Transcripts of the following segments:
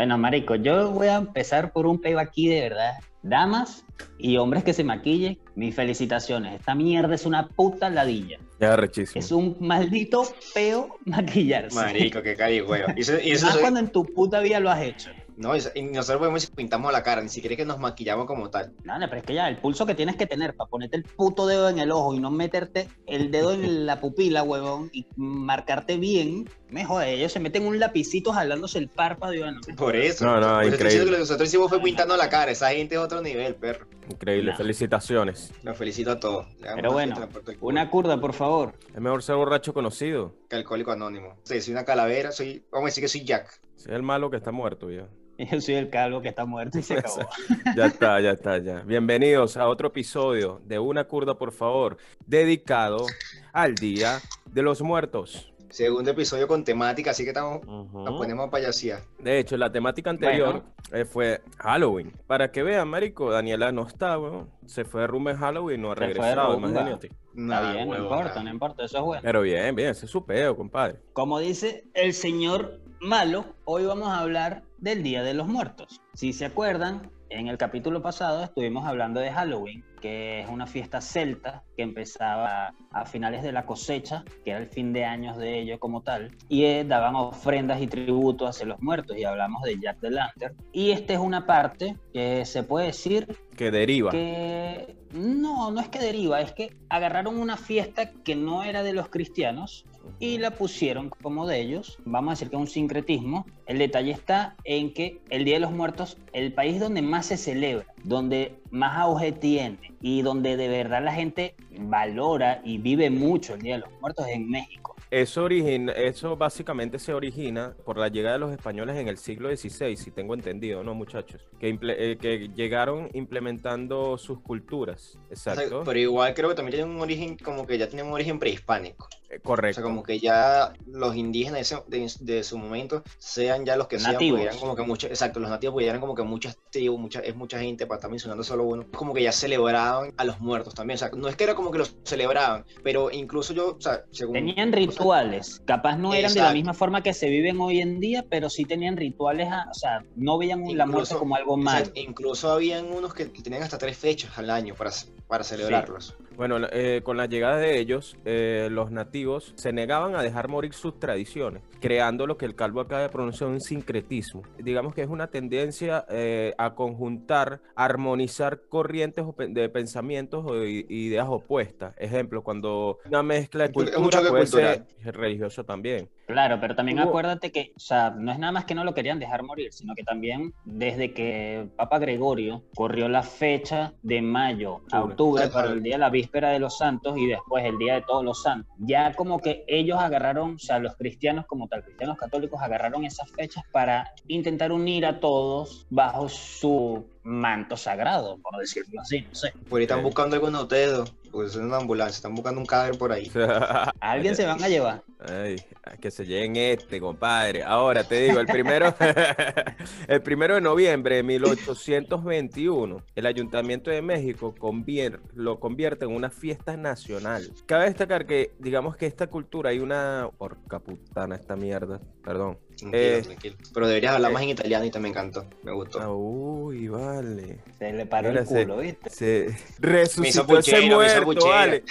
Bueno, marico, yo voy a empezar por un peo aquí de verdad. Damas y hombres que se maquillen, mis felicitaciones. Esta mierda es una puta ladilla. Ya, rechísimo. Es un maldito peo maquillarse. Marico, qué cari huevo. Y eso, y eso Más soy- cuando en tu puta vida lo has hecho. No, y y nosotros podemos decir, pintamos la cara, ni siquiera es que nos maquillamos como tal. No, no, pero es que ya el pulso que tienes que tener para ponerte el puto dedo en el ojo y no meterte el dedo en la pupila, huevón, y marcarte bien, mejor ellos se meten un lapicito jalándose el párpado y bueno. Por eso. No, no, Por eso estoy increíble. lo que nosotros hicimos fue pintando la cara. Esa gente es otro nivel, perro. Increíble, No. felicitaciones. Los felicito a todos. Pero bueno, una curda, por favor. Es mejor ser borracho conocido. Que alcohólico anónimo. Sí, soy una calavera, soy. Vamos a decir que soy Jack. Es el malo que está muerto ya. Yo soy el calvo que está muerto y se acabó. Ya está, ya está, ya. Bienvenidos a otro episodio de Una Curda, por favor, dedicado al Día de los Muertos. Segundo episodio con temática, así que estamos. Nos ponemos a payasía. De hecho, la temática anterior eh, fue Halloween. Para que vean, Marico, Daniela no está, weón. Se fue de rumba en Halloween, no ha regresado, imagínate. Está bien, no importa, no importa, eso es bueno. Pero bien, bien, ese es su peo, compadre. Como dice el señor Malo, hoy vamos a hablar del Día de los Muertos. Si se acuerdan, en el capítulo pasado estuvimos hablando de Halloween, que es una fiesta celta que empezaba a finales de la cosecha, que era el fin de años de ellos como tal, y eh, daban ofrendas y tributos hacia los muertos, y hablamos de Jack the Lantern. Y esta es una parte que se puede decir Que deriva. que no, no es que deriva, es que agarraron una fiesta que no era de los cristianos y la pusieron como de ellos. Vamos a decir que es un sincretismo. El detalle está en que el Día de los Muertos, el país donde más se celebra, donde más auge tiene y donde de verdad la gente valora y vive mucho el Día de los Muertos es en México. Eso, origina, eso básicamente se origina por la llegada de los españoles en el siglo XVI, si tengo entendido, ¿no, muchachos? Que, imple- eh, que llegaron implementando sus culturas. O sea, Exacto. pero igual creo que también tiene un origen, como que ya tiene un origen prehispánico. Eh, O Correcto. sea, como que ya los indígenas de, ese- de- de su momento, sean ya los que sean, Nativos. porque eran como que muchos, exacto, los nativos, porque ya eran como que muchas tribus, mucha, es mucha gente, para estar mencionando solo uno, como que ya celebraban a los muertos también. O sea, no es que era como que los celebraban, pero incluso yo, o sea, según. Tenían rituales, capaz no eran de la Exacto. misma forma que se viven hoy en día, pero sí tenían rituales, a- o sea, no veían la muerte Incluso- como algo malo. incluso habían unos que tenían hasta tres fechas al año para, para celebrarlos. Bueno, eh, con la llegada de ellos, eh, los nativos se negaban a dejar morir sus tradiciones, creando lo que el calvo acaba de pronunciar un sincretismo. Digamos que es una tendencia eh, a conjuntar, armonizar corrientes de pensamientos o ideas opuestas. Ejemplo, cuando una mezcla de cultura choque puede cultural. ser religioso también. Claro, pero también acuérdate que, o sea, no es nada más que no lo querían dejar morir, sino que también desde que Papa Gregorio corrió la fecha de mayo a Octubre. para el día de la víspera de los santos y después el día de todos los santos, ya como que ellos agarraron, o sea, los cristianos como tal, cristianos católicos agarraron esas fechas para intentar unir a todos bajo su manto sagrado, por decirlo así, no sé. Por ahí están buscando algunos de ustedes, pues es una ambulancia, están buscando un cadáver por ahí. ¿A alguien se van a llevar? Ay, que se lleguen este, compadre. Ahora te digo, el primero, el primero de noviembre de 1821, el Ayuntamiento de México convier- lo convierte en una fiesta nacional. Cabe destacar que, digamos que esta cultura hay una porca putana esta mierda, perdón. Tranquilo, Eh, tranquilo. Pero deberías hablar eh. más en italiano y te me encantó, me gustó. Ah, uy, vale. Se le paró Mira, el se- culo, ¿viste? Se resucitó ese puchero, me hizo muerto, vale.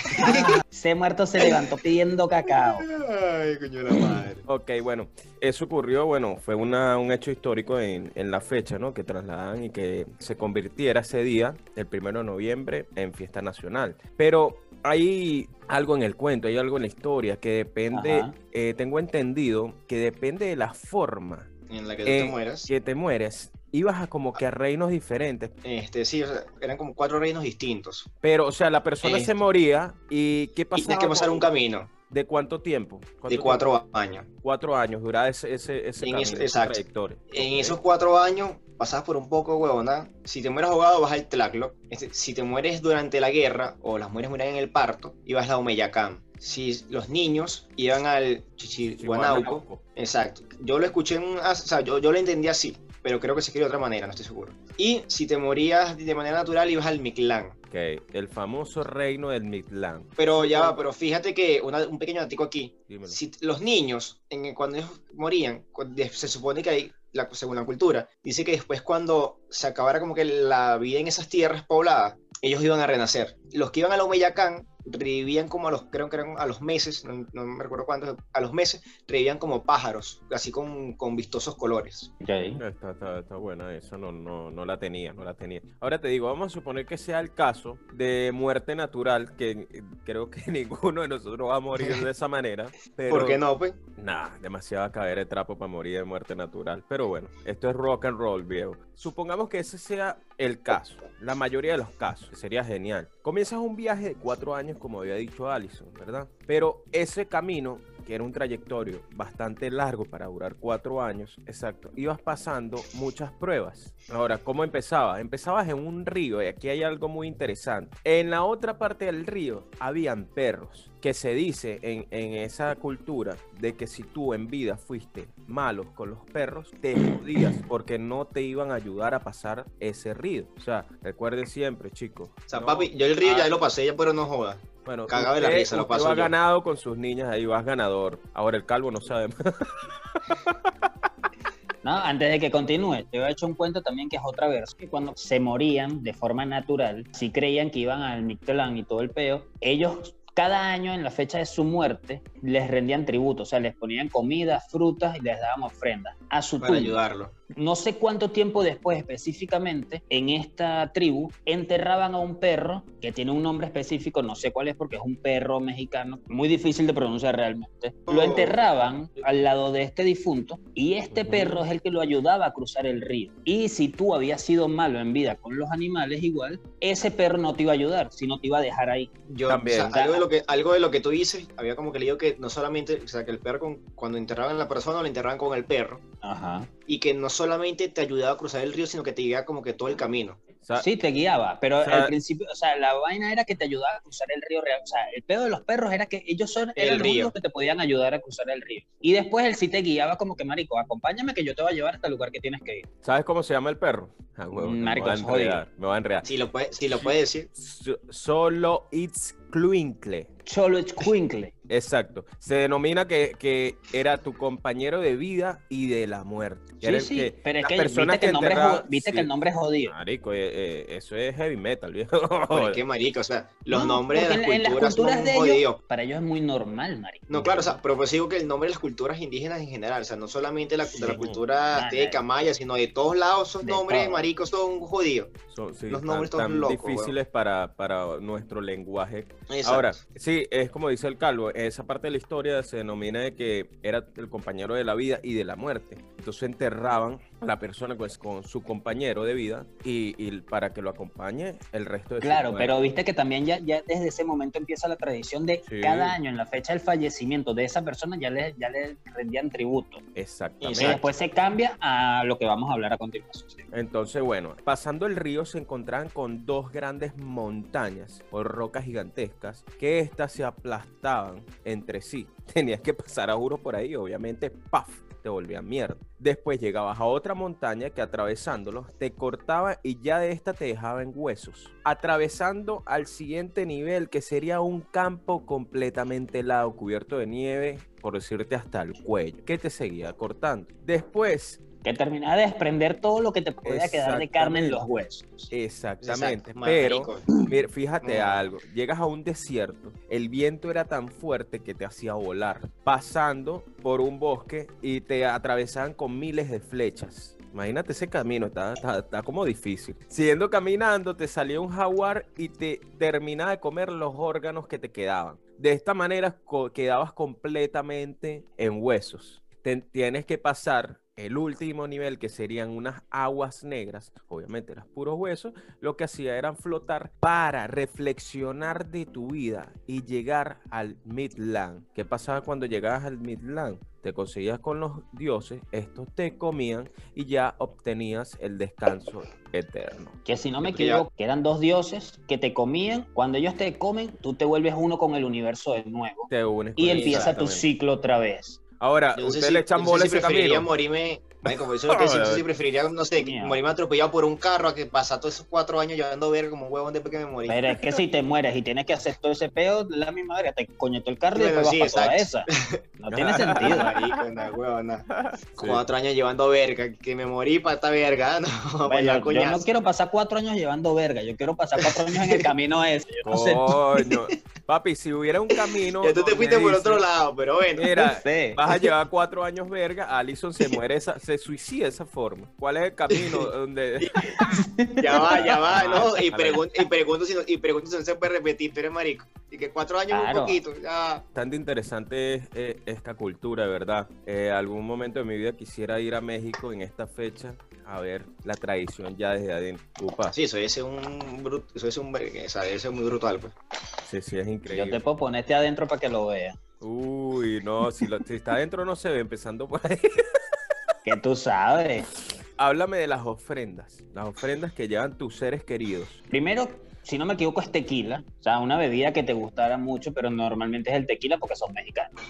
Ese muerto se levantó pidiendo cacao. Ay, coño la madre. Ok, bueno, eso ocurrió, bueno, fue una, un hecho histórico en, en la fecha, ¿no? Que trasladan y que se convirtiera ese día, el primero de noviembre, en fiesta nacional. Pero hay algo en el cuento, hay algo en la historia que depende, eh, tengo entendido, que depende de la forma En la que tú Eh, te mueras. que te mueres. Ibas a como que a reinos diferentes, Este, sí, o sea, eran como cuatro reinos distintos. pero, o sea, la persona se moría y ¿qué Y pasaba? tienes que pasar con- un camino ¿De cuánto tiempo? ¿Cuánto de tiempo? cuatro años. Cuatro años, duraba ese, ese, ese En camino, exacto. En esos cuatro años pasas por un poco, huevona. Si te mueres ahogado, vas al Tlacloc. Este, si te mueres durante la guerra o las mujeres mueren en el parto, ibas a Omeyacán. Si los niños iban al Chichihuanauco, Chihuanauco. exacto. Yo lo escuché, en, un- o sea, yo, yo lo entendí así, pero creo que se escribe de otra manera, no estoy seguro. Y si te morías de manera natural, ibas al Mictlán. Ok, el famoso reino del Mictlán. Pero ya va, pero fíjate que una- un pequeño datico aquí. Dímelo. Si los niños, en, cuando ellos morían, se supone que hay la, según la cultura. Dice que después cuando se acabara como que la vida en esas tierras pobladas, ellos iban a renacer. Los que iban a la Humeyacán revivían como a los, creo que eran a los meses, no, me recuerdo cuántos, a los meses, revivían como pájaros, así con, con vistosos colores. Está, está, está, buena esa, no, no, no la tenía, no la tenía. Ahora te digo, vamos a suponer que sea el caso de muerte natural, que creo que ninguno de nosotros va a morir de esa manera. Pero, ¿Por qué no, pues? Nah, demasiado caer de trapo para morir de muerte natural. Pero bueno, esto es rock and roll, viejo. Supongamos que ese sea el caso, la mayoría de los casos, sería genial. Comienzas un viaje de cuatro años, como había dicho Allison, ¿verdad? Pero ese camino que era un trayectorio bastante largo para durar cuatro años, exacto, ibas pasando muchas pruebas. Ahora, ¿cómo empezaba? Empezabas en un río y aquí hay algo muy interesante. En la otra parte del río habían perros, que se dice en, en esa cultura de que si tú en vida fuiste malo con los perros, te jodías porque no te iban a ayudar a pasar ese río. O sea, recuerden siempre, chicos. O sea, papi, yo el río ya lo pasé, ya pero no jodas. Bueno, Cagado de la risa, lo paso. ganado con sus niñas, ahí vas ganador. Ahora el calvo no sabe. No, antes de que continúe, te he hecho un cuento también que es otra versión. Que cuando se morían de forma natural, si creían que iban al Mictlán y todo el peo, ellos cada año en la fecha de su muerte les rendían tributo, o sea, les ponían comida, frutas y les daban ofrendas a su Para ayudarlo. No sé cuánto tiempo después específicamente en esta tribu enterraban a un perro que tiene un nombre específico, no sé cuál es porque es un perro mexicano, muy difícil de pronunciar realmente. Lo oh. enterraban al lado de este difunto y este perro es el que lo ayudaba a cruzar el río. Y si tú habías sido malo en vida con los animales igual, ese perro no te iba a ayudar, sino te iba a dejar ahí. Yo también. algo, de lo que, algo de lo que tú dices, había como que leído que no solamente, o sea, que el perro cuando enterraban a la persona lo enterraban con el perro. Ajá. Y que no solamente te ayudaba a cruzar el río, sino que te guiaba como que todo el camino. sí, te guiaba, pero al principio, o sea, la vaina era que te ayudaba a cruzar el río real. O sea, el pedo de los perros era que ellos son el los únicos que te podían ayudar a cruzar el río. Y después él sí te guiaba como que, marico, acompáñame que yo te voy a llevar hasta el lugar que tienes que ir. ¿Sabes cómo se llama el perro? Ah, marico, me va a Me va a enredar. Si lo puede, si lo puede decir. solo It's It's Cluinkle. Exacto. Se denomina que, que, era tu compañero de vida y de la muerte. Sí, sí, pero es que, viste, que, el nombre, viste que el nombre es jodido. Marico, eh, eh, eso es heavy metal, viejo. qué marico, o sea, los nombres de las culturas, son de ellos, Para ellos es muy normal, marico. No, claro, o sea, pero pues digo que el nombre de las culturas indígenas en general, o sea, no solamente la, de la cultura azteca, maya, sino de todos lados, esos nombres, marico, son jodidos. Son, los nombres tan, locos, difíciles para, para nuestro lenguaje. Ahora, sí, es como dice el calvo, esa parte de la historia se denomina de que era el compañero de la vida y de la muerte. Entonces enterraban la persona pues, con su compañero de vida y, para que lo acompañe el resto de Claro, pero viste que también ya, ya desde ese momento empieza la tradición de cada año, en la fecha del fallecimiento de esa persona, ya le, ya le rendían tributo. Exactamente. Y después se cambia a lo que vamos a hablar a continuación. Entonces, bueno, pasando el río se encontraban con dos grandes montañas o rocas gigantescas que éstas se aplastaban entre sí. Tenías que pasar a juro por ahí, obviamente, ¡paf! Te volvían mierda. Después llegabas a otra montaña que atravesándolo te cortaba y ya de esta te dejaba en huesos. Atravesando al siguiente nivel que sería un campo completamente helado, cubierto de nieve, por decirte hasta el cuello, que te seguía cortando. Después que terminaba de desprender todo lo que te podía quedar de carne en los huesos. Exactamente, pero fíjate algo, llegas a un desierto, el viento era tan fuerte que te hacía volar, pasando por un bosque y te atravesaban con miles de flechas. Imagínate ese camino, está, está, como difícil. Siguiendo caminando, te salía un jaguar y te terminaba de comer los órganos que te quedaban. De esta manera quedabas completamente en huesos. tienes que pasar el último nivel, que serían unas aguas negras, obviamente eran puros huesos, lo que hacía era flotar para reflexionar de tu vida y llegar al Midland. ¿Qué pasaba cuando llegabas al Midland? Te conseguías con los dioses, estos te comían y ya obtenías el descanso eterno. Que si no me equivoco, que eran dos dioses que te comían, cuando ellos te comen, tú te vuelves uno con el universo de nuevo. Te unes y empieza tu ciclo otra vez. Ahora, usted le echan bola ese camino. morirme, como eso que sí preferiría, no sé, morirme atropellado por un carro a que pasa todos esos cuatro años llevando ver como un huevón después que me morí. Pero es que si te mueres y tienes que hacer todo ese peo, la misma verga, te coñetó el carro y después vas esa. No tiene sentido. Marico, huevona. Sí. Cuatro años llevando verga, que me morí para esta verga. No, Bueno, yo no quiero pasar cuatro años llevando verga, yo quiero pasar cuatro años en el camino ese. Yo no sé. Coño. Papi, si hubiera un camino. Ya tú te fuiste por dice, otro lado, pero bueno. Mira, sé. vas a llevar cuatro años verga, Allison se muere, esa, se suicida de esa forma. ¿Cuál es el camino donde Ya va, ya va, ¿no? Y pregunto, y pregunto si no, y pregunto si no se puede repetir, pero es marico. Y que cuatro años es Claro. un poquito, ya. Bastante interesante es eh, esta cultura, de verdad. Eh, algún momento de mi vida quisiera ir a México en esta fecha a ver la tradición ya desde adentro. Upa, Sí, eso debe ser un bruto, ser un debe ser muy brutal, pues. sí, sí, es Yo increíble. te puedo ponerte adentro para que lo veas. Uy, no, si, lo- si está adentro no se ve, empezando por ahí. Que tú sabes. Háblame de las ofrendas, las ofrendas que llevan tus seres queridos. Primero, si no me equivoco, es tequila. O sea, una bebida que te gustara mucho, pero normalmente es el tequila porque son mexicanos.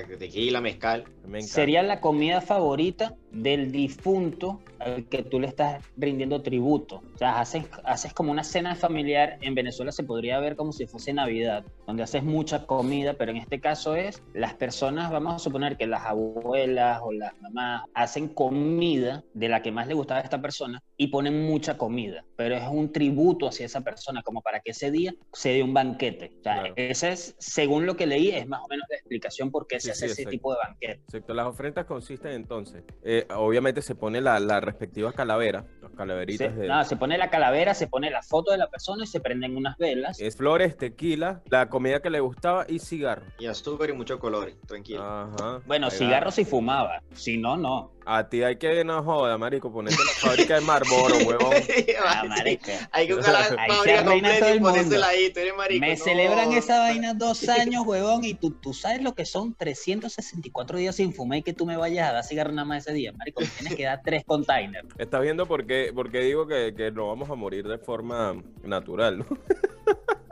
Que tequila, mezcal. Me. Sería la comida favorita del difunto al que tú le estás rindiendo tributo. O sea, haces, haces como una cena familiar. En Venezuela se podría ver como si fuese Navidad, donde haces mucha comida, pero en este caso es las personas, vamos a suponer que las abuelas o las mamás hacen comida de la que más le gustaba a esta persona y ponen mucha comida, pero es un tributo hacia esa persona, como para que ese día se dé un banquete. O sea, Claro. esa es, según lo que leí, es más o menos la explicación por qué Sí, se sí, hace ese exacto. tipo de banquete. Exacto, las ofrendas consisten entonces, eh, obviamente se pone la, la respectiva calavera, las Se, calaveritas de... no, se pone la calavera, se pone la foto de la persona y se prenden unas velas. Es flores, tequila, la comida que le gustaba y cigarro. Y azúcar y muchos colores, tranquilo. Ajá. Bueno, cigarros si fumaba, si no, no. A ti hay que, no joda, marico, ponerte la fábrica de Marlboro, huevón. Ah. Hay que buscar la Ahí se fábrica arruina todo completa y el mundo. ponérsela ahí, tú eres marico. Me no. celebran esa vaina dos años, huevón, y tú, tú sabes lo que son 364 días sin fumar y que tú me vayas a dar cigarro nada más ese día, marico. me Tienes que dar tres containers. Estás viendo por qué, por qué digo que, que no vamos a morir de forma natural, ¿no?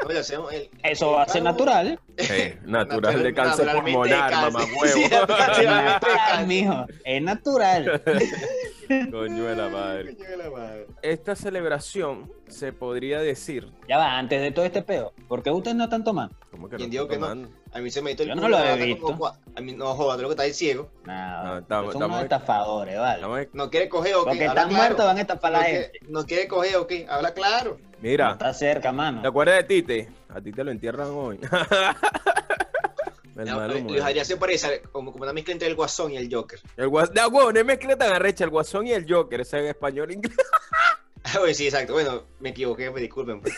Oye, hacemos el- Eso va a ser natural. Sí, natural de cáncer pulmonar, mamá Sí, huevo. de Natural, mijo. Es natural. Coño de la madre. Coño de la madre. Esta celebración se podría decir. Ya va, antes de todo este peo, ¿por qué ustedes no están tomando? ¿Cómo que ¿Quién no dijo está que no? A mí se me hizo el Yo no culo lo he visto. como A mí no joda, tú lo que estás ahí ciego. No, No, estamos- son estamos- unos estafadores, vale. Estamos- No quiere coger o qué. Porque están claro. muertos, van a estafar a no, la quiere, gente. no quiere coger o qué. Habla claro. No Mira, está cerca, mano. ¿te acuerdas de Tite? A ti te lo entierran hoy. El No, malo Luis. Adrián se parece como, como una mezcla entre el Guasón y el Joker. El guas... No, huevón, no es mezcla tan arrecha, el guasón y el Joker, ese en español e inglés. Oye, sí, exacto. Bueno, me equivoqué, me disculpen. pues.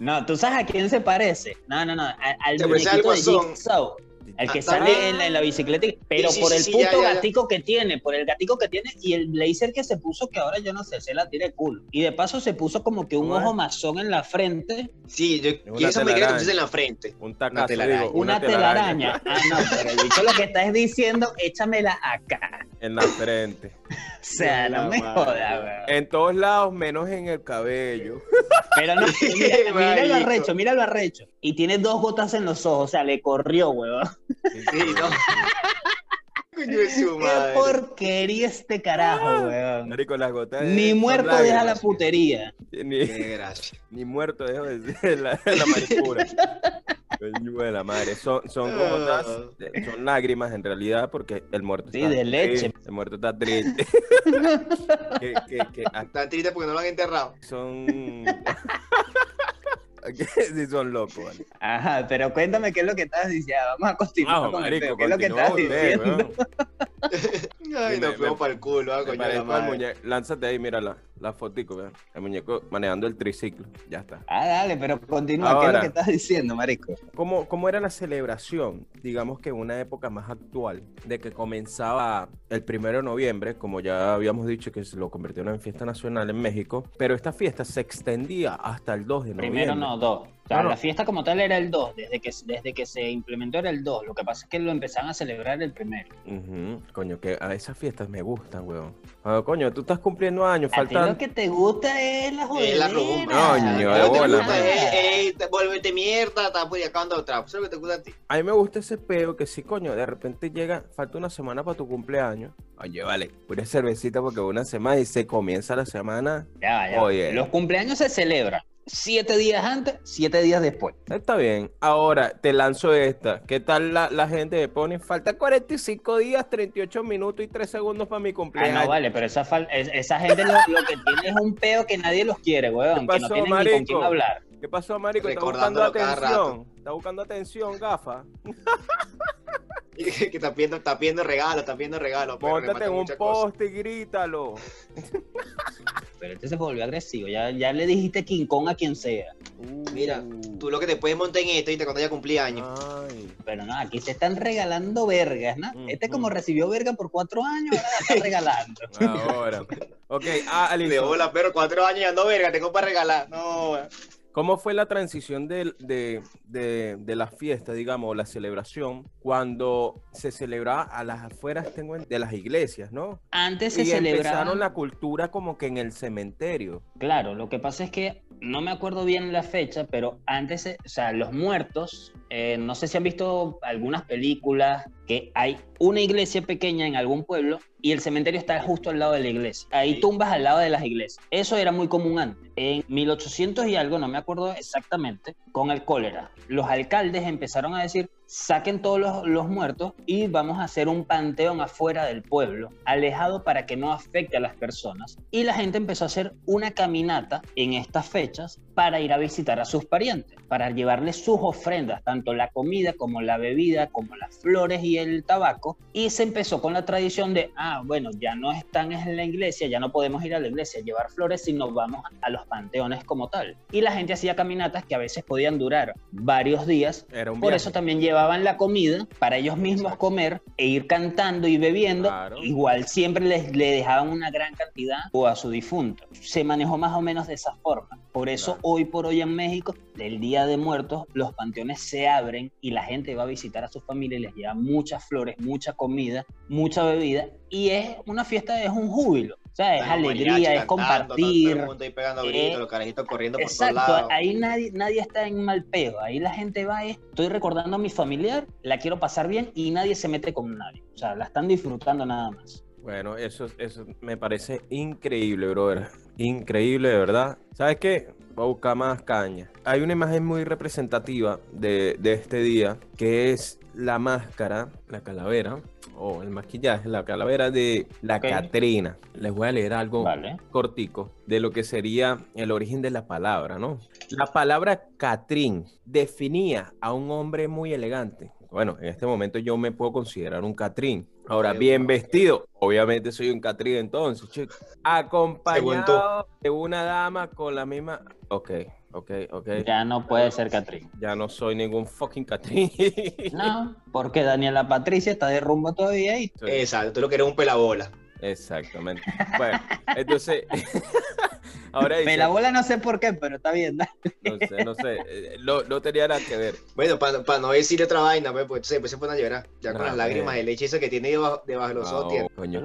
No, ¿tú sabes a quién se parece? No, no, no, a- al Se parece al de Guasón. Jigsaw. El que Ah, sale en la, en la bicicleta, pero sí, por el sí, puto ya, ya, ya. gatico que tiene, por el gatico que tiene y el blazer que se puso, que ahora yo no sé, se la tira el culo. Y de paso se puso como que un ojo mazón en la frente, Sí, yo Una y esa me queda en la frente. Un tacazo, telaraña. digo, una, telaraña. Ah, no, pero el bicho lo que está es diciendo, échamela acá. En la frente. O sea, no me La jodas, weón. En todos lados, menos en el cabello. Pero no, mira, mira lo arrecho, mira lo arrecho. Y tiene dos gotas en los ojos, o sea, le corrió, weón. Sí, no. Qué porquería este carajo, weón. Marico, las gotas. Ni muerto deja la putería. Ni, Qué gracia. ni muerto dejo de decir la, la maricura. Coño de la madre. Son, son gotas, de- son lágrimas en realidad, porque el muerto Sí, está de leche. triste, El muerto está triste. que, que, que ah, Están tristes porque no lo han enterrado. son. sí, son locos, vale. Ajá, pero cuéntame qué es lo que estás diciendo. Vamos a continuar Ah, con el marico, peo. ¿Qué es lo que estás usted, diciendo? weón. Ay, nos me- fuimos me- para el culo, ah, coño la madre. Lánzate ahí, mira la fotico, ¿verdad? el muñeco manejando el triciclo, ya está. Ah, dale, pero continúa, Ahora, ¿qué es lo que estás diciendo, marico? ¿cómo, ¿Cómo era la celebración? Digamos que en una época más actual, de que comenzaba el primero de noviembre, como ya habíamos dicho que se lo convirtió en una fiesta nacional en México, pero esta fiesta se extendía hasta el 2 de noviembre. Primero no, 2. Claro. La fiesta como tal era el 2, desde que, desde que se implementó era el 2. Lo que pasa es que lo empezaban a celebrar el primero. Coño, que a esas fiestas me gustan, weón. Coño, tú estás cumpliendo años, a faltan... Lo que te gusta es la jodida. Es la rumba. Coño, de bola. Pues. Ey, vuélvete mierda, estás por acabando otra. Eso es que te gusta a ti. A mí me gusta ese peo que si, coño, de repente llega, falta una semana para tu cumpleaños. Oye, vale, pura cervecita porque una semana y se comienza la semana. Ya, ya. Oye. Los cumpleaños se celebran siete días antes, siete días después. Está bien. Ahora te lanzo esta. ¿Qué tal la, la gente que pone? Falta 45 días, 38 minutos y 3 segundos para mi Ah, cumpleaños. no, vale, pero esa, es- esa gente lo, lo que tiene es un peo que nadie los quiere, weón. ¿Qué Que no pasó, tienen ni con marico? quién hablar. ¿Qué pasó, Marico? Está buscando atención. Está buscando atención, gafa. que está pidiendo, está pidiendo regalo, está pidiendo regalo. Móntate matan en un poste y grítalo. Pero este se volvió agresivo. Ya, ya le dijiste King Kong a quien sea. Mira, Tú lo que te puedes montar en esto y te cuando haya cumpleaños. Ay. Pero no, aquí se están regalando vergas, ¿no? Mm, Este como mm. recibió verga por cuatro años, ahora la está regalando. Ahora. Ok, ah, De Alison, bola, pero cuatro años y ando verga, tengo para regalar. No. ¿Cómo fue la transición del- de, de, de la fiesta, digamos, la celebración, cuando se celebraba a las afueras tengo en- de las iglesias, ¿no? Antes se Y celebraba. empezaron la cultura como que en el cementerio. Claro, lo que pasa es que no me acuerdo bien la fecha, pero antes, se- o sea, los muertos, eh, no sé si han visto algunas películas que hay una iglesia pequeña en algún pueblo y el cementerio está justo al lado de la iglesia. Hay tumbas al lado de las iglesias. Eso era muy común antes. En 1800 y algo, no me acuerdo exactamente, con el cólera, los alcaldes empezaron a decir, saquen todos los, los muertos y vamos a hacer un panteón afuera del pueblo, alejado para que no afecte a las personas. Y la gente empezó a hacer una caminata en estas fechas para ir a visitar a sus parientes, para llevarles sus ofrendas, tanto la comida como la bebida, como las flores y el tabaco. Y se empezó con la tradición de, ah, bueno, ya no están en la iglesia, ya no podemos ir a la iglesia a llevar flores, sino vamos a los panteones como tal. Y la gente hacía caminatas que a veces podían durar varios días Era un por eso también llevaban la comida para ellos mismos comer e ir cantando y bebiendo. Claro. Igual siempre les, le dejaban una gran cantidad o a su difunto. Se manejó más o menos de esa forma. Por eso Claro. hoy por hoy en México, el Día de Muertos, los panteones se abren y la gente va a visitar a su familia y les lleva muchas flores, mucha comida, mucha bebida. Y es una fiesta, es un júbilo. O sea, es alegría, es compartir. Todo el mundo ahí pegando gritos, Eh, los carajitos corriendo por todos Exacto, lados. ahí nadie, nadie está en mal pedo. Ahí la gente va, es, estoy recordando a mi familiar, la quiero pasar bien y nadie se mete con nadie. O sea, la están disfrutando nada más. Bueno, eso, eso me parece increíble, brother. Increíble, de verdad. ¿Sabes qué? Voy a buscar más caña. Hay una imagen muy representativa de, de este día, que es la máscara, la calavera, o el maquillaje, la calavera de la Ok. Catrina. Les voy a leer algo Vale. cortico de lo que sería el origen de la palabra, ¿no? La palabra Catrín definía a un hombre muy elegante. Bueno, en este momento yo me puedo considerar un Catrín. Ahora, bien vestido, obviamente soy un Catrín entonces, chico. Acompañado de una dama con la misma... Ok, ok, ok. Ya no puede ser Catrín. Ya no soy ningún fucking Catrín. No, porque Daniela Patricia está de rumbo todavía y Exacto, tú lo que eres un pelabola. Exactamente. Bueno, entonces... Ahora dice... Pelabola no sé por qué, pero está bien. ¿no? No sé, no sé. eh, No, no tenía nada que ver. Bueno, para no decirle otra vaina, pues, pues se, pues, se pone a llorar. Ya con No, las lágrimas de leche esa que tiene debajo, debajo de los ojos. coño,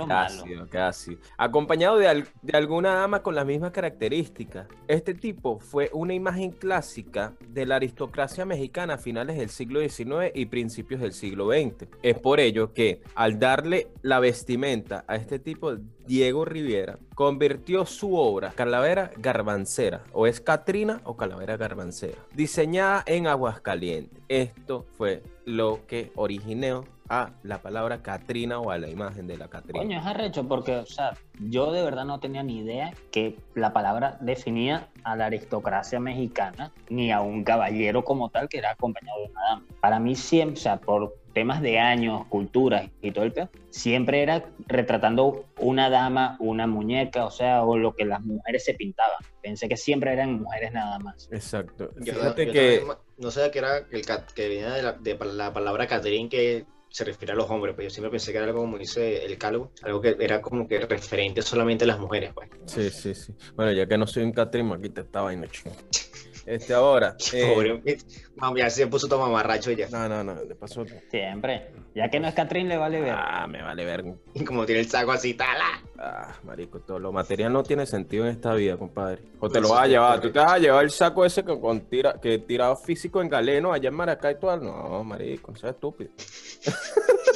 qué ácido. Acompañado de, al- de alguna dama con las mismas características. Este tipo fue una imagen clásica de la aristocracia mexicana a finales del siglo XIX y principios del siglo XX. Es por ello que al darle la vestimenta a este tipo, Diego Riviera convirtió su obra Calavera Garbancera, o es Catrina o Calavera Garbancera, diseñada en Aguascalientes. Esto fue lo que originó a la palabra Catrina o a la imagen de la Catrina. Coño, es arrecho porque, o sea, yo de verdad no tenía ni idea que la palabra definía a la aristocracia mexicana ni a un caballero como tal que era acompañado de una dama. Para mí siempre, o sea, por temas de años, culturas y todo el pedo, siempre era retratando una dama, una muñeca, o sea, o lo que las mujeres se pintaban. Pensé que siempre eran mujeres nada más. Exacto. Yo, Fíjate yo que también no sabía que era el cat- que venía de la, de la palabra Catherine que se refiere a los hombres, pues yo siempre pensé que era algo como dice el calvo, algo que era como que referente solamente a las mujeres, pues. sí, sí, sí. Bueno, ya que no soy un Catrina, aquí te esta vaina. Este ahora. eh, Pobre, mami, ya se puso todo mamarracho ya. No, no, no, de paso. Siempre. Ya que no es Catrín, le vale ver. Ah, me vale ver. Y como tiene el saco así, tala. Ah, marico, todo lo material no tiene sentido en esta vida, compadre. O te lo Eso vas a llevar, tú te vas a llevar el saco ese que con tira, que tirado físico en galeno allá en Maracay todo. No, marico, no seas estúpido.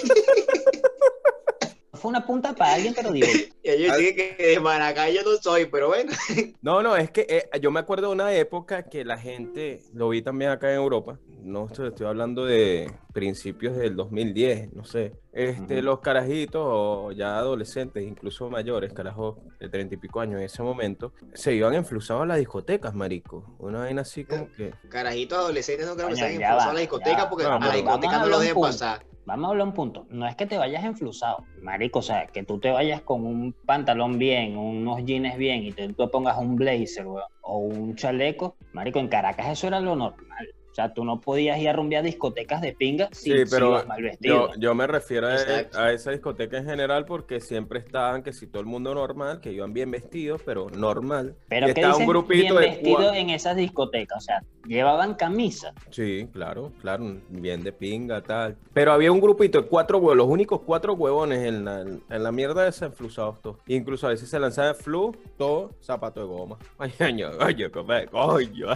Fue una punta para alguien, pero digo, Y yo dije que de Maracay yo no soy, pero bueno. No, no, es que eh, yo me acuerdo de una época que la gente, lo vi también acá en Europa, no estoy, estoy hablando de principios del 2010, no sé, este, los carajitos o ya adolescentes, incluso mayores, carajos de treinta y pico años en ese momento, se iban enflusados a las discotecas, marico. Una vaina así como que... Carajitos adolescentes no creo que se hayan va, a la ya discoteca va. porque No, a la discoteca no lo punto. pasar. Vamos a hablar un punto. No es que te vayas enflusado, marico. O sea, que tú te vayas con un pantalón bien, unos jeans bien y te, tú pongas un blazer, o un chaleco. Marico, en Caracas eso era lo normal. O sea, tú no podías ir a rumbear discotecas de pinga si, Sí, si pero ibas mal vestido. Yo, yo me refiero a, esa discoteca en general porque siempre estaban que si todo el mundo normal, que iban bien vestidos, pero normal. pero que un grupito bien de vestido en esas discotecas. O sea, llevaban camisa. Sí, claro, claro, bien de pinga, tal. Pero había un grupito de cuatro huevos, los únicos cuatro huevones en la, en la mierda de esa enflusados todos. Incluso a veces se lanzaba flu, todo zapato de goma. Ay, año, oye, come, coño,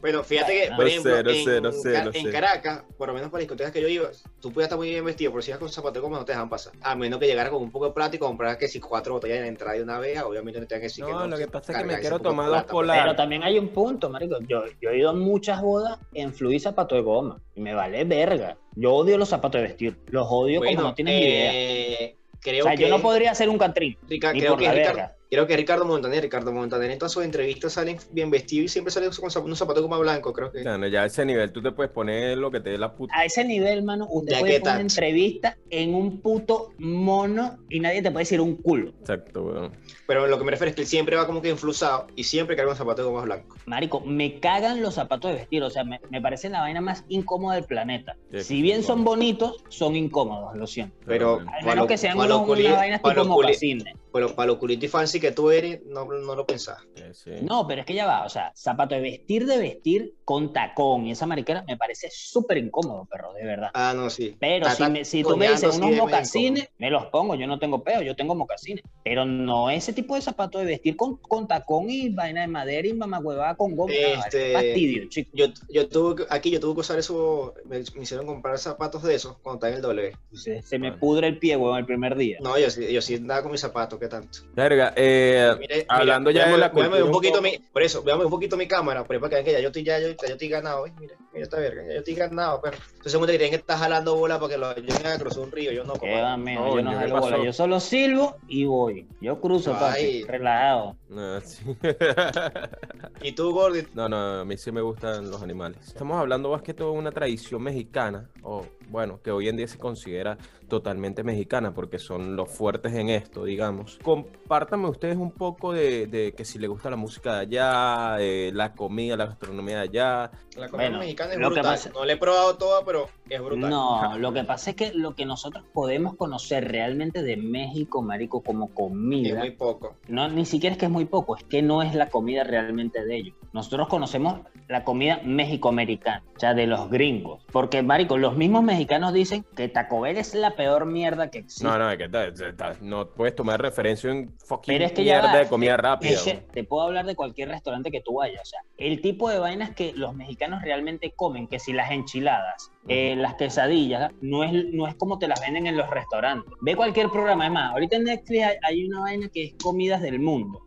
Bueno, fíjate que, No por sé, ejemplo, no sé, en, no sé, no en. Caracas, por lo menos para discotecas que yo iba, tú podías estar muy bien vestido, pero si ibas con zapatos de goma no te dejan pasar. A menos que llegara con un poco de plata y compraras que si cuatro botellas de entrada de una vez, obviamente no te dan que decir que No, no. lo que pasa es que me quiero tomar dos plata, polar. Pero también hay un punto, marico. Yo, yo he ido a muchas bodas en fluir zapato de goma. Y me vale verga. Yo odio los zapatos de vestir. Los odio Bueno, como no tienes ni idea. eh, Creo O sea, que, yo no podría ser un Catrín. Rica- ni creo, por que la Ricardo, verga. Creo que Ricardo Montaner, Ricardo Montaner en todas sus entrevistas salen bien vestidos y siempre salen con unos zapatos de goma blanco, creo que. Bueno, ya a ese nivel tú te puedes poner lo que te dé la puta. A ese nivel, mano, usted Ya puede poner una entrevista en un puto mono y nadie te puede decir un culo. Exacto, weón. Pero lo que me refiero es que él siempre va como que influsado y siempre carga un zapato de goma blanco. Marico, me cagan los zapatos de vestir. O sea, me, me parece la vaina más incómoda del planeta. Sí, si bien son bonitos, son incómodos, lo siento. Pero. Al menos que sean unos, unas vainas tipo mocasines. Pero para lo culito y fancy que tú eres, no, no lo pensás. Sí. No, pero es que ya va, o sea, zapato de vestir de vestir con tacón y esa mariquera me parece súper incómodo, perro, de verdad. Ah, no, sí. Pero si, me- si tú me dices unos mocasines, me los pongo, yo no tengo peo, yo tengo mocasines. Pero no ese tipo de zapato de vestir con, con tacón y vaina de madera y mamahuevada con goma. Este- es fastidio, chico. Yo, yo tuve que- aquí yo tuve que usar eso, me, me hicieron comprar zapatos de esos cuando estaba en el W. Se, se me pudre el pie, huevón, el primer día. No, yo, sí- yo sí andaba con mis zapatos, ¿qué tanto? Verga, eh, Mire, hablando ya de véame- la cultura un un poquito poco. mi, por eso, veamos un poquito mi cámara, para que vean que ya yo estoy, ya, yo, ya yo estoy ganado, ¿ves? Mira, mira esta verga, yo estoy ganado, perro. Entonces que tienen que estar jalando bola para que lo lleven a cruzar un río, yo no, mijo, Coño, yo no ¿qué jalo bola, yo solo silbo y voy. Yo cruzo, papi, relajado. no, sí. Y tú, Gordy, No, no, a mí sí me gustan los animales. Estamos hablando más que todo de una tradición mexicana, o bueno, que hoy en día se considera totalmente mexicana, porque son los fuertes en esto, digamos. Compártanme ustedes un poco de, de que si les gusta la música de allá, de la comida, la gastronomía de allá. la comida Bueno, mexicana es lo que pasa- No la he probado toda, pero es brutal. No, lo que pasa es que lo que nosotros podemos conocer realmente de México, marico, como Es comida, muy poco. no, ni siquiera es que es muy poco, es que no es la comida realmente de ellos. Nosotros conocemos la comida mexicoamericana, o sea, de los gringos. Porque, marico, los mismos mexicanos dicen que Taco Bell es la peor mierda que existe. No, no, es que ta- ta- ta- no puedes tomar referencia en fucking Pero es que ya mierda va, de comida rápida. Es que te puedo hablar de cualquier restaurante que tú vayas. O sea, el tipo de vainas que los mexicanos realmente comen, que si las enchiladas, eh, las quesadillas, no es, no es como te las venden en los restaurantes. Ve cualquier programa. Es más, ahorita en Netflix hay, hay una vaina que es comidas del mundo.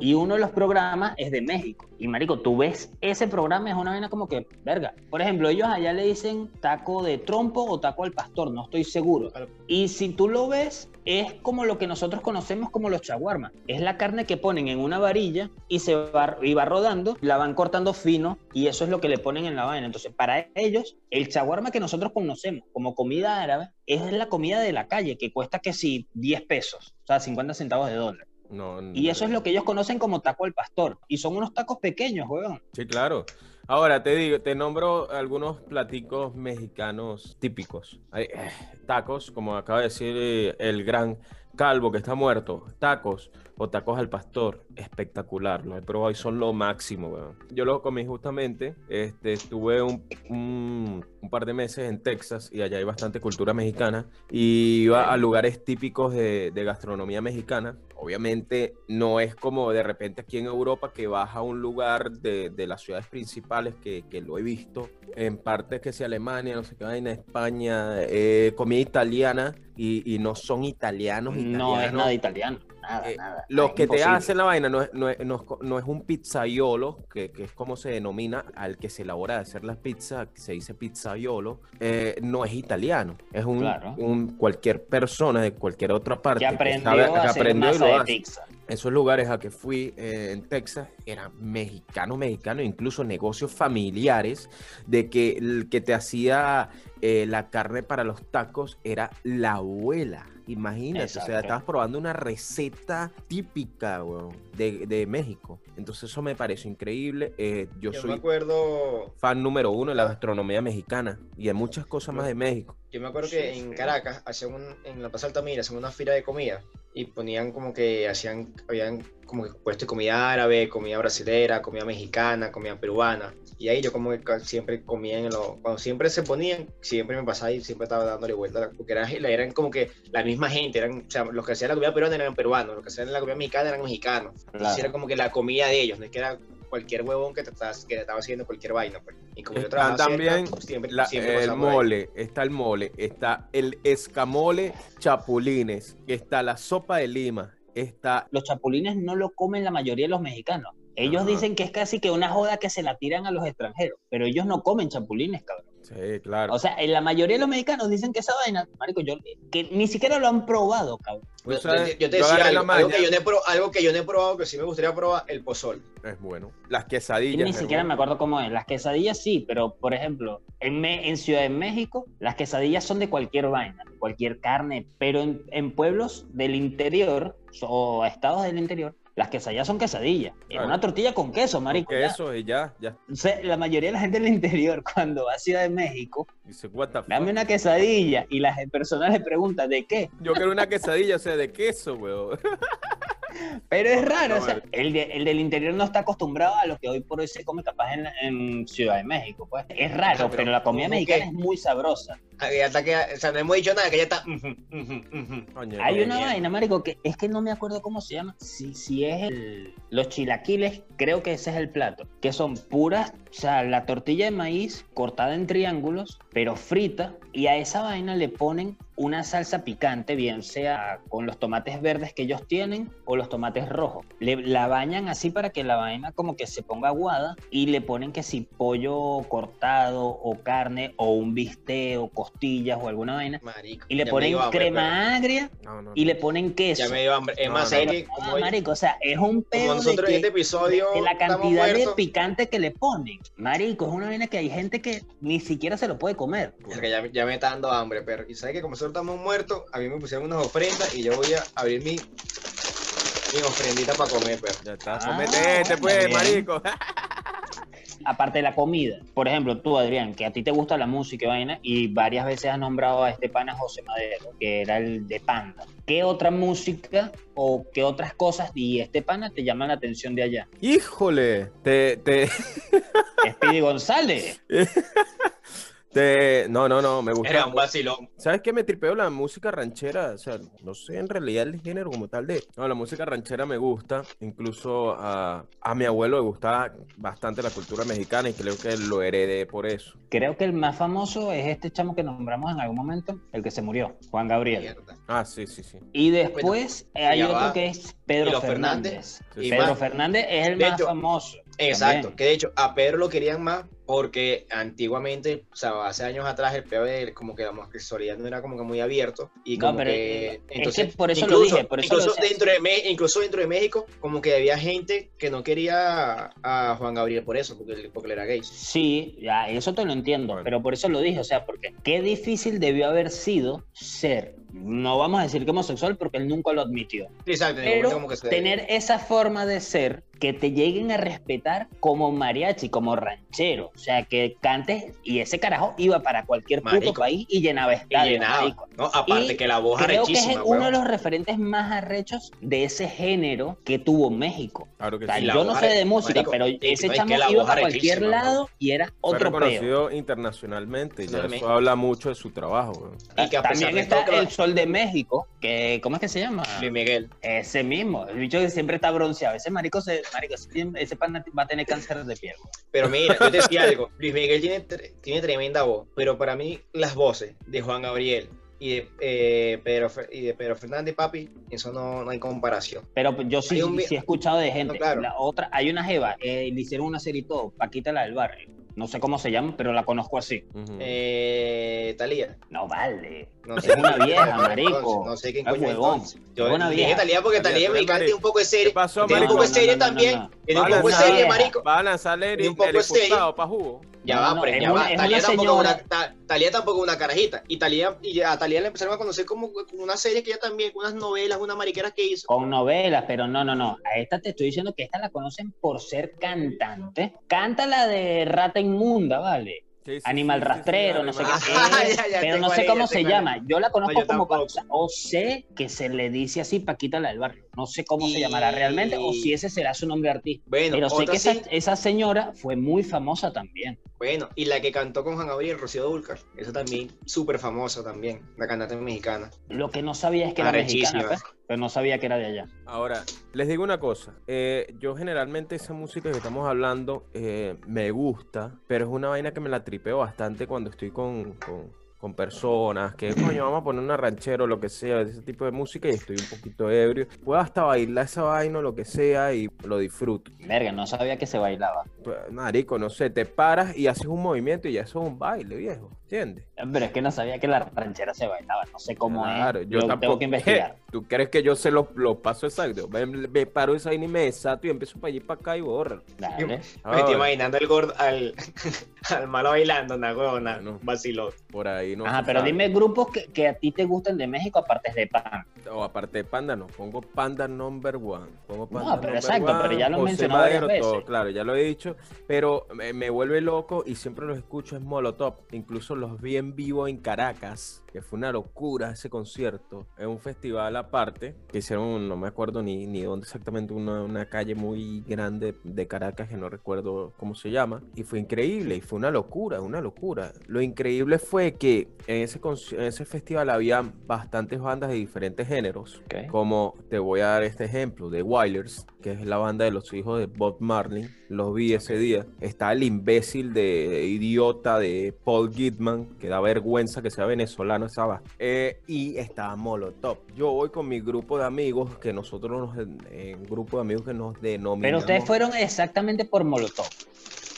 Y uno de los programas es de México. Y marico, tú ves ese programa, es una vaina como que, verga. Por ejemplo, ellos allá le dicen taco de trompo o taco al pastor, no estoy seguro. Y si tú lo ves, es como lo que nosotros conocemos como los chaguarmas. Es la carne que ponen en una varilla y se va, y va rodando, la van cortando fino y eso es lo que le ponen en la vaina. Entonces, para ellos, el chaguarma que nosotros conocemos como comida árabe es la comida de la calle que cuesta que si 10 pesos, o sea, 50 centavos de dólar. No, Y eso es lo que ellos conocen como taco al pastor. Y son unos tacos pequeños, weón. Sí, claro. Ahora te digo, te nombro algunos platicos mexicanos típicos. Hay, eh, tacos, como acaba de decir eh, el gran calvo que está muerto. Tacos o tacos al pastor. Espectacular. Lo he probado y son lo máximo, weón. Yo lo comí justamente. Este, estuve un, un- un par de meses en Texas y allá hay bastante cultura mexicana. Y iba a lugares típicos de, de gastronomía mexicana. Obviamente no es como de repente aquí en Europa que vas a un lugar de, de las ciudades principales que, que lo he visto en partes que sea Alemania, no sé qué vaina, España, eh, comida italiana y, y no son italianos. No es italianos. nada italiano. Nada, Eh, nada. Lo Es que te hacen la vaina no es, no es, no es co- no es un pizzaiolo, que, que es como se denomina al que se elabora de hacer las pizzas, se dice pizzaiolo, eh, no es italiano, es un, Claro. un cualquier persona de cualquier otra parte Que aprendió sabe- a que hacer aprendió y masa lo de pizza. Esos lugares a que fui eh, en Texas eran mexicanos, mexicanos, incluso negocios familiares, de que el que te hacía eh, la carne para los tacos era la abuela. Imagínate, o sea, estabas probando una receta típica weón, de, de México. Entonces eso me pareció increíble. Eh, yo, Yo me soy acuerdo, fan número uno de la gastronomía mexicana y de muchas cosas más de México. Yo me acuerdo Sí, que en. Caracas, hacían un, en la Plaza Altamira, hacían una fila de comida y ponían como que hacían, habían como que puesto comida árabe, comida brasilera, comida mexicana, comida peruana. Y ahí yo como que siempre comía en lo, cuando siempre se ponían, siempre me pasaba y siempre estaba dándole vuelta, porque eran, eran como que la misma gente, eran, o sea, los que hacían la comida peruana eran peruanos, los que hacían la comida mexicana eran mexicanos. Entonces Claro. era como que la comida de ellos, no es que era cualquier huevón que te, estás, que te estaba haciendo cualquier vaina. Pues. Y como yo trabajaba cerca, también siempre, La- siempre el ahí. mole, está el mole, está el escamole chapulines, está la sopa de lima, está Los chapulines no lo comen la mayoría de los mexicanos. Ellos Ajá. dicen que es casi que una joda que se la tiran a los extranjeros, pero ellos no comen chapulines, cabrón. Sí, claro. O sea, en la mayoría de los mexicanos dicen que esa vaina, marico, yo, que ni siquiera lo han probado, cabrón. Tú Yo, sabes, yo te- yo yo decía algo, que yo no he pro- algo que yo no he probado que sí me gustaría probar, el pozol. es bueno. Las Yo quesadillas. ni es siquiera me acuerdo cómo es. Las quesadillas sí, pero por ejemplo, en, Me- en Ciudad de México, las quesadillas son de cualquier vaina, de cualquier carne, pero en, en pueblos del interior o estados del interior, las quesadillas son quesadillas. Es Claro. una tortilla con queso, Con marico. queso y ya, ya. Sea, la mayoría de la gente del interior, cuando va a Ciudad de México, Dice, what the fuck? dame una quesadilla y las personas le preguntan de qué. Yo quiero una quesadilla, o sea, de queso, weón. Pero es raro, no, o sea, el, de- el del interior no está acostumbrado a lo que hoy por hoy se come capaz en, en Ciudad de México, pues. Es raro, pero pero, la comida ¿cómo mexicana que? es muy sabrosa. Ah, ya está que- o sea, no hemos dicho nada, que ya está. Coño, Hay una bien. vaina, marico, que es que no me acuerdo cómo se llama. Si, si es el- los chilaquiles, creo que ese es el plato. Que son puras, o sea, la tortilla de maíz cortada en triángulos, pero frita. Y a esa vaina le ponen una salsa picante, bien sea con los tomates verdes que ellos tienen o los tomates rojos. Le, la bañan así para que la vaina como que se ponga aguada y le ponen que si pollo cortado o carne o un bistec o costillas o alguna vaina. Marico. Y le ponen hambre, crema agria No, no, y le ponen queso. Ya me dio hambre. Es No, más, no, ¿sabes no. que Ah, marico, o sea, es un como pedo de, que- este episodio. de la cantidad de picante que le ponen. Marico, es una vaina que hay gente que ni siquiera se lo puede comer. verga, Ya, ya me está dando hambre, pero. Y sabes que como nosotros estamos muertos, a mí me pusieron unas ofrendas y yo voy a abrir mi, mi ofrendita para comer, pero. Ya está, Ah, sometete, bueno, pues, bien. marico. Aparte de la comida. Por ejemplo, tú, Adrián, que a ti te gusta la música y vaina, y varias veces has nombrado a este pana José Madero, que era el de Panda. ¿Qué otra música o qué otras cosas y este pana te llaman la atención de allá? Híjole, te, te, Speedy González. te, no, no, no, me gusta. Era un vacilón. ¿Sabes qué? Me tripeo la música ranchera. O sea, no sé en realidad el género como tal de. No, la música ranchera me gusta. Incluso a, a mi abuelo le gustaba bastante la cultura mexicana y creo que lo heredé por eso. Creo que el más famoso es este chamo que nombramos en algún momento, el que se murió, Juan Gabriel. Mierda. Ah, sí, sí, sí. Y después eh, hay otro va. que es Pedro Fernández. Fernández. Sí, Y Pedro más- Fernández es el De más hecho, famoso. Exacto, también. que de hecho a Pedro lo querían más porque antiguamente, o sea, hace años atrás el de como que la homosexualidad no era como que muy abierto y No, como pero, que es que por eso lo incluso, dije, por eso lo incluso decía. dentro de Me- incluso dentro de México como que había gente que no quería a Juan Gabriel por eso, porque, él- porque él era gay. Sí, ya, eso te lo entiendo, pero por eso lo dije, o sea, porque qué difícil debió haber sido ser, no vamos a decir que homosexual porque él nunca lo admitió, Exacto, pero como que se- tener esa forma de ser que te lleguen a respetar como mariachi, como ranchero, o sea, que cantes y ese carajo iba para cualquier puto país y llenaba y estadios, llenaba, marico. ¿no? Aparte Y que la voz Creo que es uno de los referentes más arrechos de ese género que tuvo México. Claro que O sea, sí. yo no sé de música, marico, pero y- ese no, es chamo iba para cualquier lado y era Fue otro peo. reconocido internacionalmente y ya Internamente. eso habla mucho de su trabajo. weón. Y que a pesar También de está todo, el Sol de México, que ¿cómo es que se llama? Luis Miguel. Ese mismo, el bicho que siempre está bronceado. Ese marico, se, marico ese, pana va a tener cáncer de piel. Pero mira, yo te decía algo. Luis Miguel tiene, tiene tremenda voz, pero para mí las voces de Juan Gabriel, y de, eh, Pedro, y de Pedro Fernández, papi, eso no, no hay comparación. Pero yo sí, un he escuchado de gente. No, claro. La otra, hay una jeva, eh, le hicieron una serie y todo, Paquita la del barrio. No sé cómo se llama, pero la conozco así. Eh, Talía. No vale. No Es una vieja, marico. No sé quién Es coño huevón. entonces. Yo Es una dije vieja. Talía porque Talía, me encanta un poco de serie. ¿Qué pasó, Tiene un poco de serie no, no, también. no. Tiene un poco de una serie, marico. Va a lanzar un poco de serie. para jugo. Ya No, va, no, pero es ya una- va. es Talía una tampoco, es una, señora- Ta- Talía tampoco es una carajita. Y Talía, y a Talía le empezaron a conocer como con una serie que ella también, con unas novelas, unas mariqueras que hizo. Con novelas, pero no, no, no. A esta te estoy diciendo que esta la conocen por ser cantante. Canta la de Rata Inmunda, ¿vale? Sí, sí, Animal sí, rastrero, no sé qué. es, ya, ya, pero no sé cómo se llama. Yo la conozco No, yo como. O sé que se le dice así Paquita la del barrio. No sé cómo se llamará realmente o si ese será su nombre artístico. Bueno, Pero sé otra que esa, sí. esa señora fue muy famosa también. Bueno, y la que cantó con Juan Gabriel, Rocío Dúrcal. Esa también, súper famosa también, la cantante mexicana. Lo que no sabía es que era mexicana, pues, pero no sabía que era de allá. Ahora, les digo una cosa. eh, yo generalmente esa música que estamos hablando eh, me gusta, pero es una vaina que me la tripeo bastante cuando estoy con, con- con personas, que coño, vamos a poner una ranchera o lo que sea, ese tipo de música y estoy un poquito ebrio. Puedo hasta bailar esa vaina o lo que sea y lo disfruto. Verga, no sabía que se bailaba. Pues, Marico, no sé, te paras y haces un movimiento y ya eso es un baile, viejo. ¿Entiendes? Pero es que no sabía que la ranchera se bailaba. No sé cómo Claro, es. yo Lo tampoco. tengo que investigar. ¿Tú crees que yo sé los los pasos exactos? Me, me paro esa vaina y me desato y empiezo para allí para acá y borro. Dale. Me estoy Ahora, imaginando el gordo, al, al malo bailando, una huevona, Bueno. vacilón. por ahí no Ajá, pero sabe. dime grupos que, que a ti te gusten de México aparte de Pan. O aparte de Panda, no. Pongo Panda number one. Pongo Panda pero number exacto, one, pero ya lo varias todo, veces. claro, ya lo he dicho. Pero me, me vuelve loco y siempre los escucho es Molotov. Incluso los vi en vivo en Caracas, que fue una locura ese concierto. Es un festival aparte que hicieron, no me acuerdo ni, ni dónde exactamente, una, una calle muy grande de Caracas que no recuerdo cómo se llama. Y fue increíble y fue una locura, una locura. Lo increíble fue que en ese, en ese festival había bastantes bandas de diferentes géneros. Ok. Como te voy a dar este ejemplo, The Wailers, que es la banda de los hijos de Bob Marley. Los vi ese día. Está el imbécil de idiota de Paul Gitman, que da vergüenza que sea venezolano esa va. Eh, y está Molotov. Yo voy con mi grupo de amigos, que nosotros nos, en grupo de amigos que nos denominamos. Pero ustedes fueron exactamente por Molotov.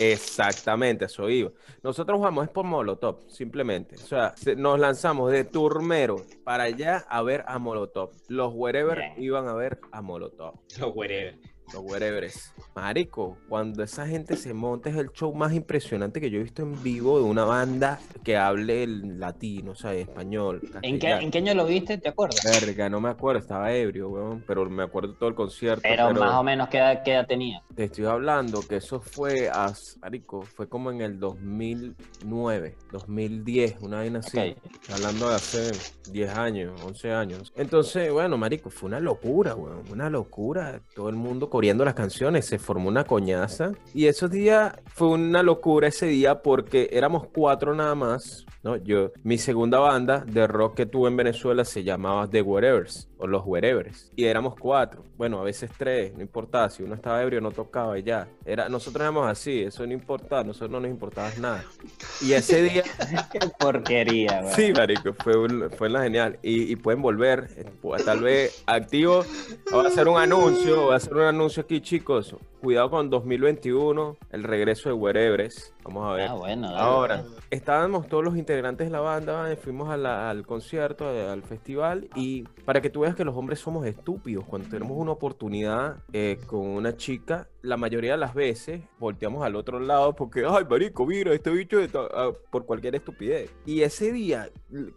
Exactamente, eso iba. Nosotros vamos es por Molotov, simplemente. O sea, se- nos lanzamos de Turmero para allá a ver a Molotov. Los wherever Bien. iban a ver a Molotov. Los wherever. Los wherevers. Marico, cuando esa gente se monta es el show más impresionante que yo he visto en vivo de una banda que hable el latino, o sea, español. ¿En qué, castellano. ¿En qué año lo viste? ¿Te acuerdas? Verga, no me acuerdo, estaba ebrio, weón, pero me acuerdo todo el concierto. Pero, más o menos, ¿qué edad, qué edad tenía? Te estoy hablando que eso fue, a, marico, fue como en el 2009, 2010, una vaina así. Ok. Estoy Hablando de hace 10 años, 11 años. Entonces, bueno, marico, fue una locura, weón, una locura. Todo el mundo coreando las canciones, se formó una coñaza. Y esos días fue una locura ese día porque éramos cuatro nada más. ¿no? Yo, mi segunda banda de rock que tuve en Venezuela se llamaba The Wherevers o Los Wherevers y éramos cuatro, bueno, a veces tres, no importaba, si uno estaba ebrio no tocaba y ya. Era, nosotros éramos así, eso no importaba, nosotros no nos importaba nada. Y ese día, Qué porquería, güey. sí, marico, fue, un- fue la genial y, y pueden volver, eh, tal vez activo, voy a hacer un anuncio, voy a hacer un anuncio aquí, chicos. Cuidado con 2021, el regreso de Wherevers. Vamos a ver. Ah, bueno, dale. Ahora, estábamos todos los integrantes de la banda, eh, fuimos a la- al concierto, eh, al festival, y para que tú veas que los hombres somos estúpidos, cuando tenemos una oportunidad eh, con una chica, la mayoría de las veces volteamos al otro lado porque, ay, marico, mira, este bicho ah", por cualquier estupidez. Y ese día,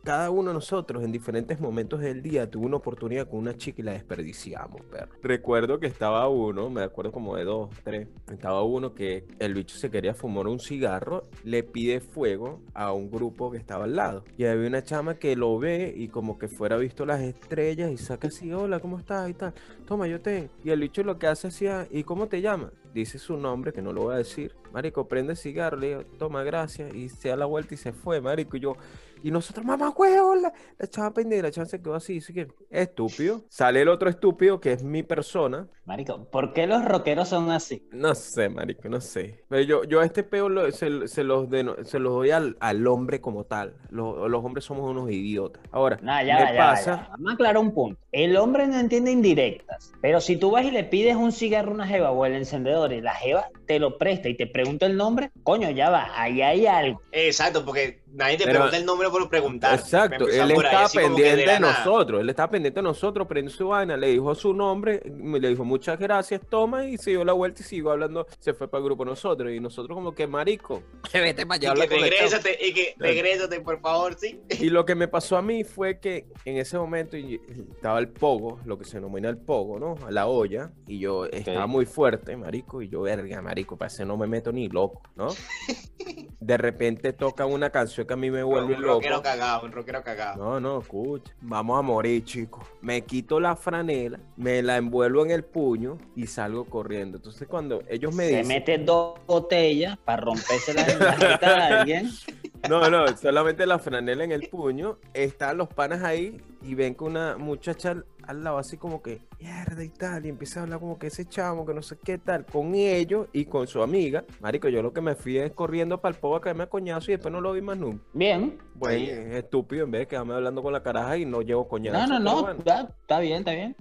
cada uno de nosotros en diferentes momentos del día tuvo una oportunidad con una chica y la desperdiciamos, perro. Recuerdo que estaba uno, me acuerdo como de dos, tres, estaba uno que el bicho se quería fumar un cigarro, le pide fuego a un grupo que estaba al lado. Y había una chama que lo ve y como que fuera visto las estrellas y saca así, hola, ¿cómo estás? Y tal, toma, yo tengo. Y el bicho lo que hace así, ¿y cómo te llamas? Dice su nombre, que no lo voy a decir. Marico, prende cigarro, le digo, toma, gracias. Y se da la vuelta y se fue, marico. Y yo, Y nosotros, mamá, huevo, la, la chava pendeja, la chava se quedó así, dice que estúpido. Sale el otro estúpido, que es mi persona. Marico, ¿por qué los rockeros son así? No sé, marico, no sé. Pero yo, yo a este peo lo- se, se los, deno- se los doy al, al hombre como tal. Los, los hombres somos unos idiotas. Ahora, Nah, ya, me va, ya, va, pasa... ya. Vamos a aclarar un punto. El hombre no entiende indirectas, pero si tú vas y le pides un cigarro a una jeva o el encendedor y la jeva te lo presta y te pregunta el nombre, coño, ya va, ahí hay algo. Exacto, porque nadie te Pero- pregunta el nombre por preguntar. Exacto, él ahí, que pendiente de nosotros, él estaba pendiente de nosotros, prendió su vaina, le dijo su nombre, le dijo muchas gracias, toma, y se dio la vuelta y siguió hablando, se fue para el grupo nosotros, y nosotros como que marico, vete para allá, Y que con el chavo". regrésate, y que Claro. regrésate, por favor, sí. Y lo que me pasó a mí fue que en ese momento estaba el pogo, lo que se denomina el pogo, ¿no? A la olla, y yo estaba muy fuerte, marico, y yo, verga, marico, para ese no me meto ni loco, ¿no? De repente toca una canción que a mí me vuelve un loco. rockero cagado, un rockero cagado. No, no, escucha. Vamos a morir, chicos. Me quito la franela, me la envuelvo en el puño y salgo corriendo. Entonces, cuando ellos me Se dicen. mete dos botellas para romperse la, la jeta de alguien. No, no, solamente la franela en el puño. Están los panas ahí y ven que una muchacha al, lado, así como que, mierda y tal. Y empieza a hablar como que ese chamo, que no sé qué tal, con ellos y con su amiga. Marico, yo lo que me fui es corriendo para el pogo a caerme a coñazo y después no lo vi más nunca. Bien. Bueno, Sí. es estúpido en vez de quedarme hablando con la caraja y no llevo coñazo. No, no, no, bueno. está bien, está bien.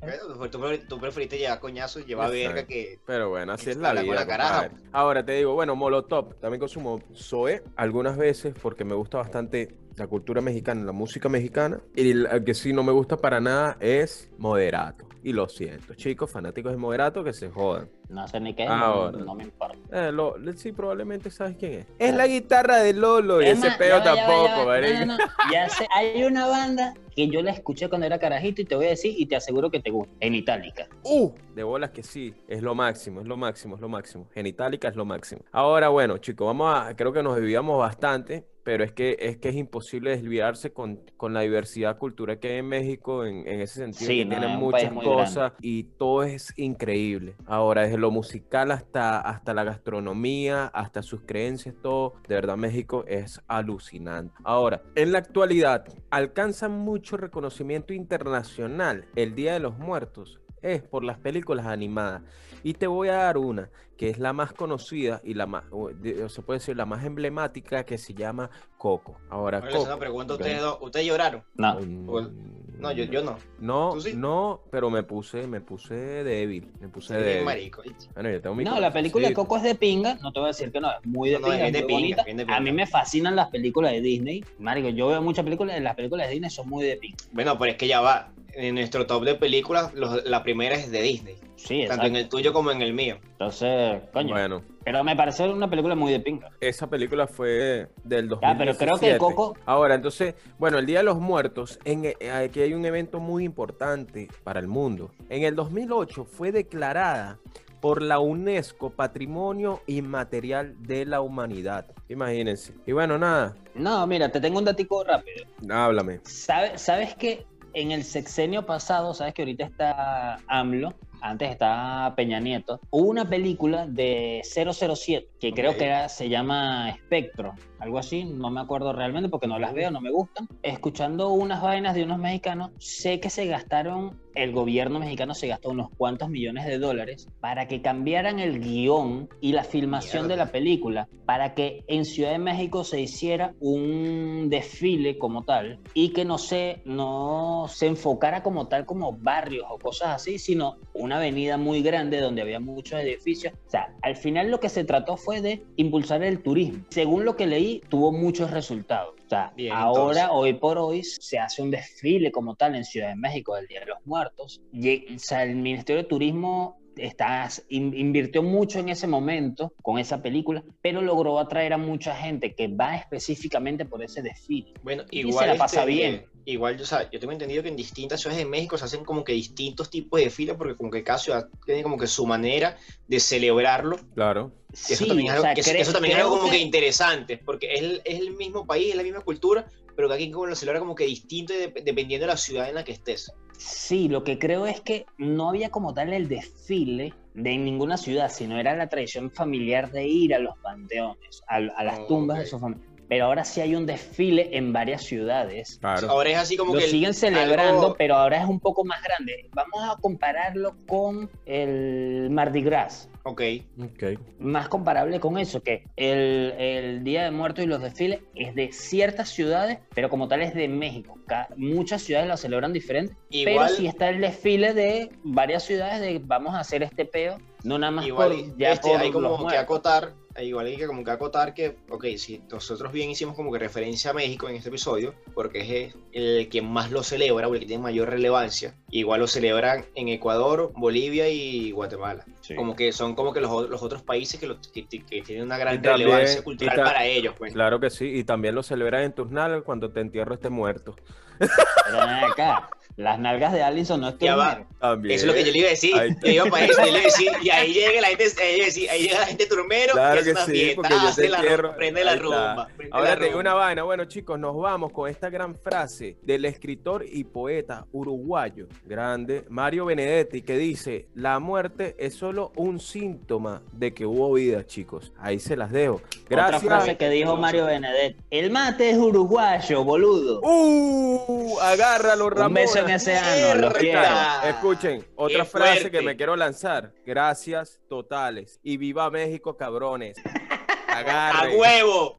Tú, preferiste llevar coñazos, llevar Exacto. verga que. Pero bueno, así es la con vida. la caraja. Ahora te digo, bueno, Molotov, también consumo Zoe algunas veces porque me gusta bastante la cultura mexicana, la música mexicana. Y el que sí no me gusta para nada es Moderato. Y lo siento, chicos, fanáticos de Moderato, que se jodan. No sé ni qué, Ahora. no, no me importa. Eh, lo- sí, probablemente sabes quién es. Es la guitarra de Lolo y Es ese más, peo ya va, ya va, tampoco, ya va. marico. No, no. Ya sé, hay una banda que yo la escuché cuando era carajito y te voy a decir y te aseguro que te gusta. En Itálica. Uh, de bolas que sí, es lo máximo, es lo máximo, es lo máximo. Genitálica es lo máximo. Ahora, bueno, chicos, vamos a, creo que nos desviamos bastante, pero es que es que es imposible desviarse con, con la diversidad cultural que hay en México en, en ese sentido, Sí, que no, tienen muchas cosas y todo es increíble. Ahora, desde lo musical hasta, hasta la gastronomía, hasta sus creencias, todo, de verdad México es alucinante. Ahora, en la actualidad, alcanza mucho reconocimiento internacional el Día de los Muertos es por las películas animadas. Y te voy a dar una, que es la más conocida y la más, o se puede decir, la más emblemática, que se llama Coco. Ahora, Coco. pregunta ustedes dos. ¿Ustedes lloraron? No. No, yo, yo no. No, ¿Tú sí? no, pero me puse, me puse débil, me puse débil. marico. Bueno, yo tengo mi No, la película de. Coco es de pinga, no te voy a decir que no, es muy de No, pinga, es es de muy pinga, bonita. bien de A mí me fascinan las películas de Disney. Marico, yo veo muchas películas, las películas de Disney son muy de pinga. Bueno, pero es que ya va. En nuestro top de películas, los- la primera es de Disney. Sí, Tanto en exacto. el tuyo como en el mío. Entonces, coño. Bueno, Pero me parece una película muy de pinga. esa película fue del 2017. Ya, pero creo que Coco- Ahora, entonces, bueno, el Día de los Muertos, en, eh, aquí hay un evento muy importante para el mundo. En el 2008 fue declarada por la UNESCO Patrimonio Inmaterial de la Humanidad. Imagínense. Y bueno, nada, No, mira, te tengo un datico rápido. háblame. ¿Sabe- ¿Sabes que en el sexenio pasado, sabes que ahorita está AMLO, antes está Peña Nieto, hubo una película de 007 que creo Ok. que era- se llama Espectro, algo así, no me acuerdo realmente porque no las veo, no me gustan. Escuchando unas vainas de unos mexicanos, sé que se gastaron, el gobierno mexicano se gastó unos cuantos millones de dólares para que cambiaran el guion y la filmación de Mierda. la película, para que en Ciudad de México se hiciera un desfile como tal y que no se, no se enfocara como tal como barrios o cosas así, sino una avenida muy grande donde había muchos edificios. O sea, al final lo que se trató fue de impulsar el turismo. Según lo que leí, tuvo muchos resultados. O sea, Bien, ahora, entonces. hoy por hoy, se hace un desfile como tal en Ciudad de México del Día de los Muertos. Y, o sea, el Ministerio de Turismo está, in- invirtió mucho en ese momento con esa película, pero logró atraer a mucha gente que va específicamente por ese desfile. Bueno, Y igual. se la pasa este, bien. Igual, o sea, yo tengo entendido que en distintas ciudades de México se hacen como que distintos tipos de desfiles porque como que cada ciudad tiene como que su manera de celebrarlo. Claro. Que eso también, es algo, que eso- que eso también es algo como que interesante, porque es el, es el mismo país, es la misma cultura, pero que aquí como lo celebra como que distinto de- dependiendo de la ciudad en la que estés. Sí, lo que creo es que no había como tal el desfile de ninguna ciudad, sino era la tradición familiar de ir a los panteones, a, a las Oh, tumbas de ok. sus familiares. Pero ahora sí hay un desfile en varias ciudades. Claro. Ahora es así como Lo que... el- siguen celebrando, algo- pero ahora es un poco más grande. Vamos a compararlo con el Mardi Gras. Ok. Ok. Más comparable con eso, que el, el Día de Muertos y los desfiles es de ciertas ciudades, pero como tal es de México. Muchas ciudades lo celebran diferente, Igual- pero sí está el desfile de varias ciudades de vamos a hacer este peo, no nada más Igual por, ya este, por hay como los que acotar, igual hay que como que acotar que, ok, si nosotros bien hicimos como que referencia a México en este episodio, porque es el que más lo celebra o el que tiene mayor relevancia, igual lo celebran en Ecuador, Bolivia y Guatemala. Sí. Como que son como que los, los otros países que, lo- que- que tienen una gran también- relevancia cultural ta- para ellos, pues. Claro que sí, y también lo celebran en tus nalgas cuando te entierro este muerto. Pero acá, las nalgas de Allison no es Ya va. También. Eso es lo que yo le iba a decir. Ahí- Yo iba para eso, yo le iba a decir. Y ahí llega la gente, ahí, llega la gente turmero Claro que una sí, fiesta, porque yo te hace la prende la rumba. prende Ahora la te digo rumba. una vaina. Bueno, chicos, nos vamos con esta gran frase del escritor y poeta uruguayo grande Mario Benedetti que dice: La muerte es solo un síntoma de que hubo vida, chicos. Ahí se las dejo. Gracias. Otra frase que dijo Mario Benedetti. El mate es uruguayo, boludo. ¡Uh! Agárralo, Ramón. Un beso en ese ano, los Mierda. quiero. Escuchen, otra Qué frase fuerte. que me quiero lanzar. Gracias totales. Y viva México, cabrones. ¡A huevo!